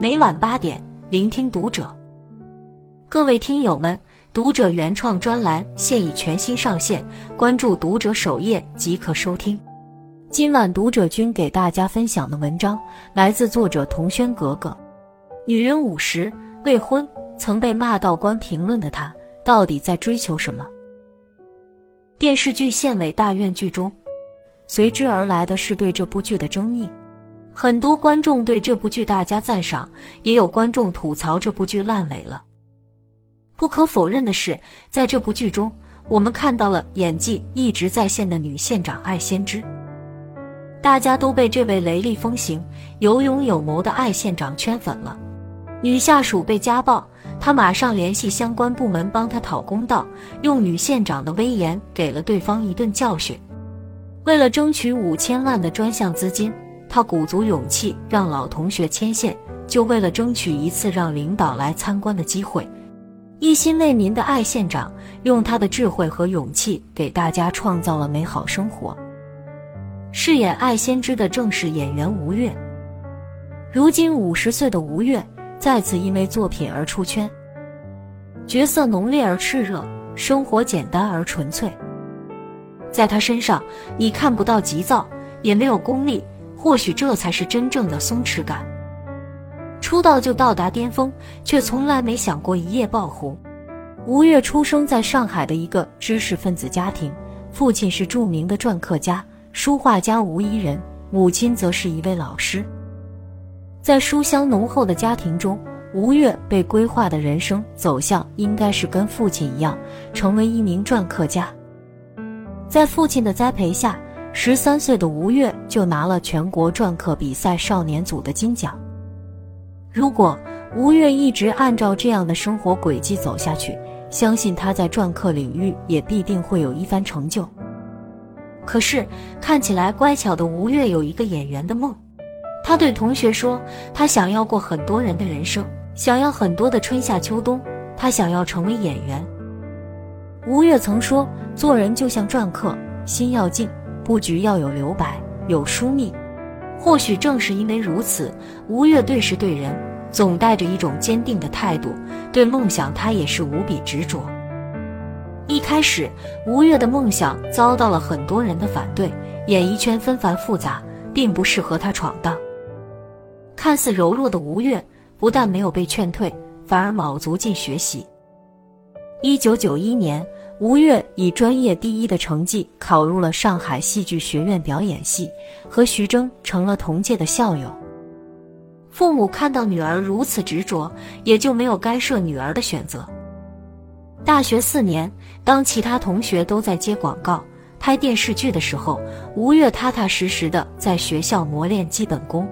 每晚八点，聆听读者。各位听友们，读者原创专栏现已全新上线，关注读者首页即可收听。今晚读者君给大家分享的文章来自作者童轩格格。女人五十未婚，曾被骂到关评论的她，到底在追求什么？电视剧《县委大院》剧中，随之而来的是对这部剧的争议。很多观众对这部剧大加赞赏，也有观众吐槽这部剧烂尾了。不可否认的是，在这部剧中，我们看到了演技一直在线的女县长艾先知。大家都被这位雷厉风行、有勇有谋的艾县长圈粉了。女下属被家暴。她马上联系相关部门帮她讨公道，用女县长的威严给了对方一顿教训。为了争取五千万的专项资金，他鼓足勇气让老同学牵线，就为了争取一次让领导来参观的机会。一心为民的艾县长用他的智慧和勇气给大家创造了美好生活。饰演艾先知的正是演员吴越。如今五十岁的吴越。再次因为作品而出圈，角色浓烈而炽热，生活简单而纯粹。在他身上，你看不到急躁，也没有功利，或许这才是真正的松弛感。出道就到达巅峰，却从来没想过一夜爆红。吴越出生在上海的一个知识分子家庭，父亲是著名的篆刻家、书画家吴宜人，母亲则是一位老师。在书香浓厚的家庭中，吴越被规划的人生走向应该是跟父亲一样，成为一名篆刻家。在父亲的栽培下，十三岁的吴越就拿了全国篆刻比赛少年组的金奖。如果吴越一直按照这样的生活轨迹走下去，相信他在篆刻领域也必定会有一番成就。可是，看起来乖巧的吴越有一个演员的梦。他对同学说：“他想要过很多人的人生，想要很多的春夏秋冬。他想要成为演员。”吴越曾说：“做人就像篆刻，心要静，布局要有留白，有疏密。”或许正是因为如此，吴越对事对人总带着一种坚定的态度。对梦想，他也是无比执着。一开始，吴越的梦想遭到了很多人的反对，演艺圈纷繁复杂，并不适合他闯荡。看似柔弱的吴越，不但没有被劝退，反而卯足劲学习。一九九一年，吴越以专业第一的成绩考入了上海戏剧学院表演系，和徐峥成了同届的校友。父母看到女儿如此执着，也就没有干涉女儿的选择。大学四年，当其他同学都在接广告、拍电视剧的时候，吴越踏踏实实的在学校磨练基本功。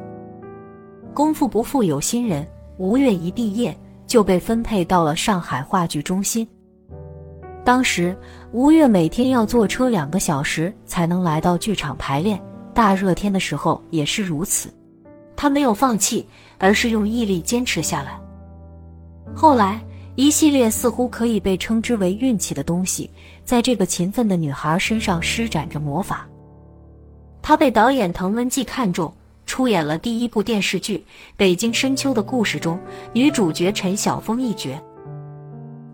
功夫不负有心人，吴越一毕业就被分配到了上海话剧中心。当时，吴越每天要坐车两个小时才能来到剧场排练，大热天的时候也是如此。他没有放弃，而是用毅力坚持下来。后来，一系列似乎可以被称之为运气的东西，在这个勤奋的女孩身上施展着魔法。她被导演滕文骥看中。出演了第一部电视剧《北京深秋的故事》中女主角陈晓峰一角。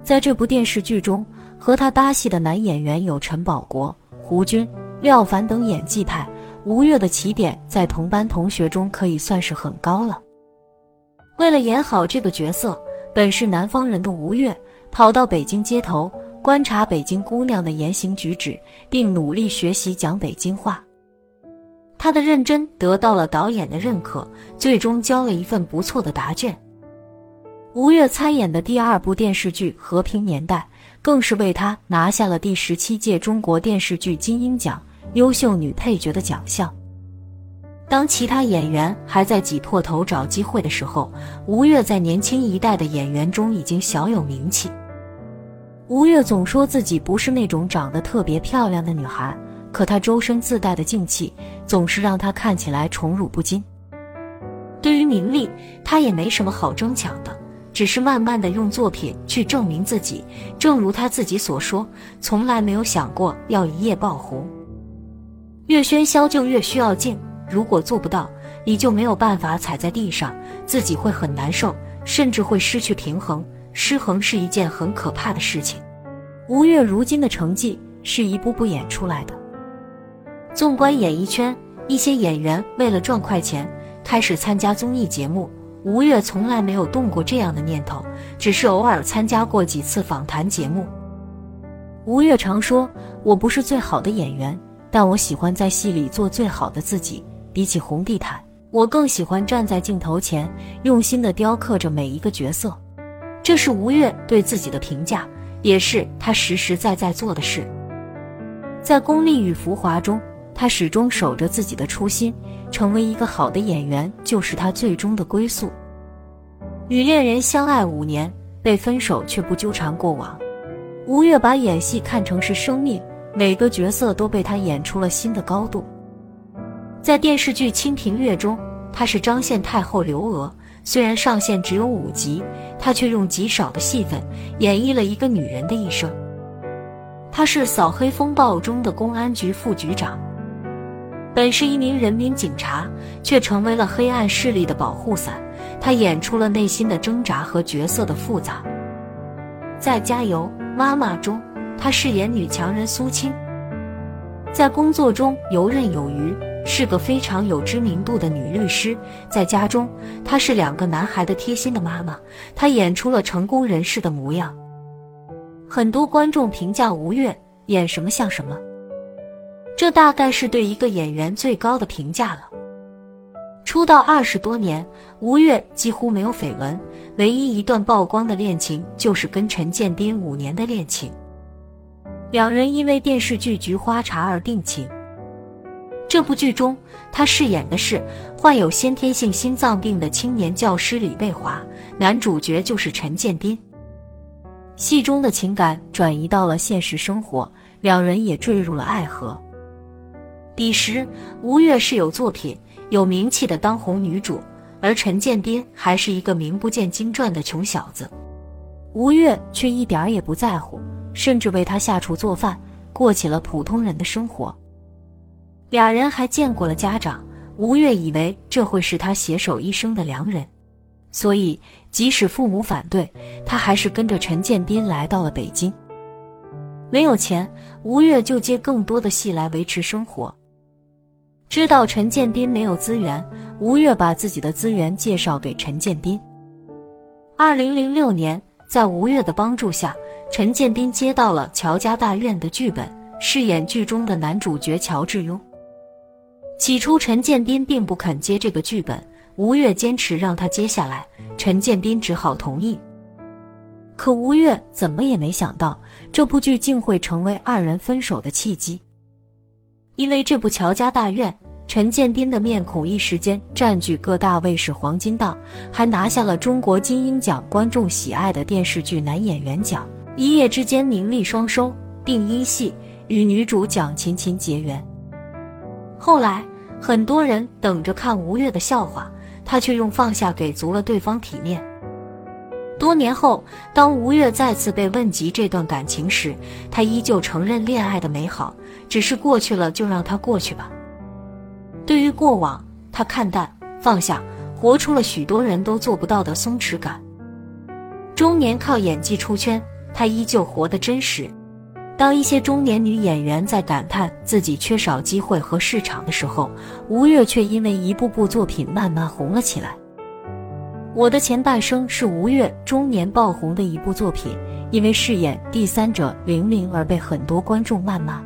在这部电视剧中，和他搭戏的男演员有陈宝国、胡军、廖凡等演技派。吴越的起点在同班同学中可以算是很高了。为了演好这个角色，本是南方人的吴越跑到北京街头观察北京姑娘的言行举止，并努力学习讲北京话。他的认真得到了导演的认可，最终交了一份不错的答卷。吴越参演的第二部电视剧《和平年代》，更是为他拿下了第十七届中国电视剧金鹰奖优秀女配角的奖项。当其他演员还在挤破头找机会的时候，吴越在年轻一代的演员中已经小有名气。吴越总说自己不是那种长得特别漂亮的女孩。可她周身自带的静气，总是让她看起来宠辱不惊。对于名利，他也没什么好争抢的，只是慢慢的用作品去证明自己。正如他自己所说，从来没有想过要一夜爆红。越喧嚣就越需要静，如果做不到，你就没有办法踩在地上，自己会很难受，甚至会失去平衡。失衡是一件很可怕的事情。吴越如今的成绩是一步步演出来的。纵观演艺圈，一些演员为了赚快钱，开始参加综艺节目。吴越从来没有动过这样的念头，只是偶尔参加过几次访谈节目。吴越常说：“我不是最好的演员，但我喜欢在戏里做最好的自己。比起红地毯，我更喜欢站在镜头前，用心的雕刻着每一个角色。”这是吴越对自己的评价，也是他实实在在做的事。在功利与浮华中，他始终守着自己的初心，成为一个好的演员就是他最终的归宿。与恋人相爱五年，被分手却不纠缠过往。吴越把演戏看成是生命，每个角色都被他演出了新的高度。在电视剧《清平乐》中，他是张献太后刘娥。虽然上线只有五集，他却用极少的戏份演绎了一个女人的一生。他是《扫黑风暴》中的公安局副局长，本是一名人民警察，却成为了黑暗势力的保护伞。他演出了内心的挣扎和角色的复杂。在《加油妈妈》中，他饰演女强人苏青，在工作中游刃有余。是个非常有知名度的女律师，在家中，她是两个男孩的贴心的妈妈。她演出了成功人士的模样。很多观众评价吴越演什么像什么，这大概是对一个演员最高的评价了。出道二十多年，吴越几乎没有绯闻，唯一一段曝光的恋情就是跟陈建斌五年的恋情，两人因为电视剧《菊花茶》而定情。这部剧中，他饰演的是患有先天性心脏病的青年教师李贝华，男主角就是陈建斌。戏中的情感转移到了现实生活，两人也坠入了爱河。彼时，吴越是有作品、有名气的当红女主，而陈建斌还是一个名不见经传的穷小子。吴越却一点也不在乎，甚至为他下厨做饭，过起了普通人的生活。俩人还见过了家长，吴越以为这会是他携手一生的良人，所以即使父母反对，他还是跟着陈建斌来到了北京。没有钱，吴越就接更多的戏来维持生活。知道陈建斌没有资源，吴越把自己的资源介绍给陈建斌。二零零六年，在吴越的帮助下，陈建斌接到了《乔家大院》的剧本，饰演剧中的男主角乔致庸。起初，陈建斌并不肯接这个剧本，吴越坚持让他接下来，陈建斌只好同意。可吴越怎么也没想到，这部剧竟会成为二人分手的契机。因为这部《乔家大院》，陈建斌的面孔一时间占据各大卫视黄金档，还拿下了中国金鹰奖观众喜爱的电视剧男演员奖，一夜之间名利双收，并因戏与女主蒋勤勤结缘。后来。很多人等着看吴越的笑话，他却用放下给足了对方体面。多年后，当吴越再次被问及这段感情时，他依旧承认恋爱的美好，只是过去了就让它过去吧。对于过往，他看淡放下，活出了许多人都做不到的松弛感。中年靠演技出圈，他依旧活得真实。当一些中年女演员在感叹自己缺少机会和市场的时候，吴越却因为一部部作品慢慢红了起来。我的前半生是吴越中年爆红的一部作品，因为饰演第三者玲玲而被很多观众谩骂。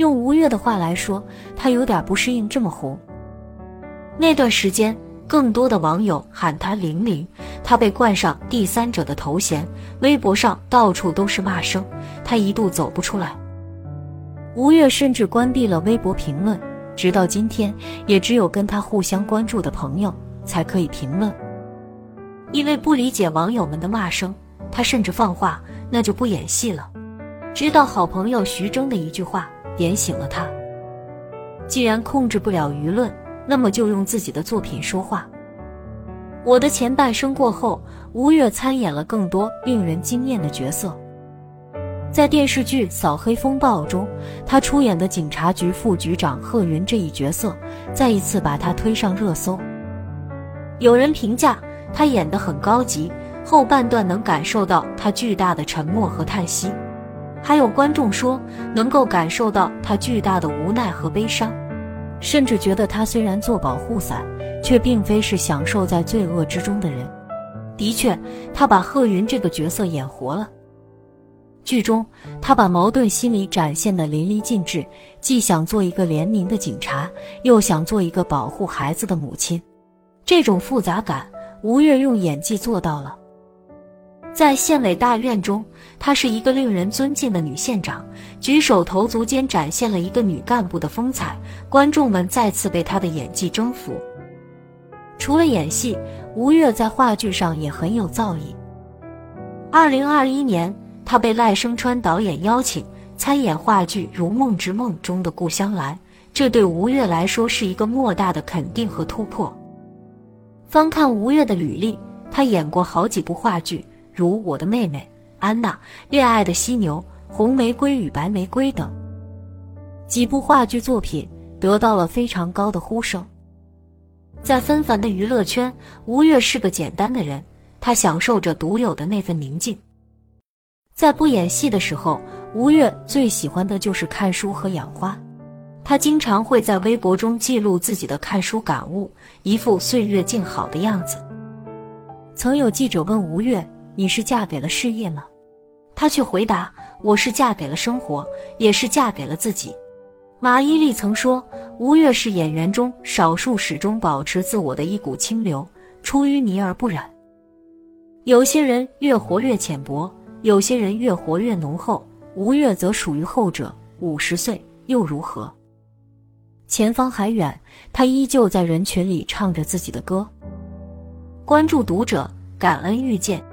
用吴越的话来说，他有点不适应这么红。那段时间。更多的网友喊他“玲玲”，他被冠上第三者的头衔，微博上到处都是骂声，他一度走不出来。吴越甚至关闭了微博评论，直到今天，也只有跟他互相关注的朋友才可以评论。因为不理解网友们的骂声，他甚至放话：“那就不演戏了。”直到好朋友徐峥的一句话点醒了他：既然控制不了舆论。那么就用自己的作品说话。我的前半生过后，吴越参演了更多令人惊艳的角色。在电视剧《扫黑风暴》中，他出演的警察局副局长贺云这一角色，再一次把他推上热搜。有人评价他演得很高级，后半段能感受到他巨大的沉默和叹息；还有观众说能够感受到他巨大的无奈和悲伤，甚至觉得他虽然做保护伞，却并非是享受在罪恶之中的人。的确，他把贺云这个角色演活了。剧中，他把矛盾心理展现的淋漓尽致，既想做一个怜悯的警察，又想做一个保护孩子的母亲。这种复杂感，吴越用演技做到了。在县委大院中，她是一个令人尊敬的女县长，举手投足间展现了一个女干部的风采，观众们再次被她的演技征服。除了演戏，吴越在话剧上也很有造诣。二零二一年。他被赖声川导演邀请参演话剧《如梦之梦》中的顾香兰，这对吴越来说是一个莫大的肯定和突破。翻看吴越的履历，他演过好几部话剧，如《我的妹妹》《安娜》《恋爱的犀牛》《红玫瑰与白玫瑰》等几部话剧作品得到了非常高的呼声。在纷繁的娱乐圈，吴越是个简单的人，他享受着独有的那份宁静。在不演戏的时候，吴越最喜欢的就是看书和养花。他经常会在微博中记录自己的看书感悟，一副岁月静好的样子。曾有记者问吴越：“你是嫁给了事业吗？”他却回答：“我是嫁给了生活，也是嫁给了自己。”马伊琍曾说：“吴越是演员中少数始终保持自我的一股清流，出淤泥而不染。”有些人越活越浅薄。有些人越活越浓厚，吴越则属于后者。五十岁又如何？前方还远，他依旧在人群里唱着自己的歌。关注读者，感恩遇见。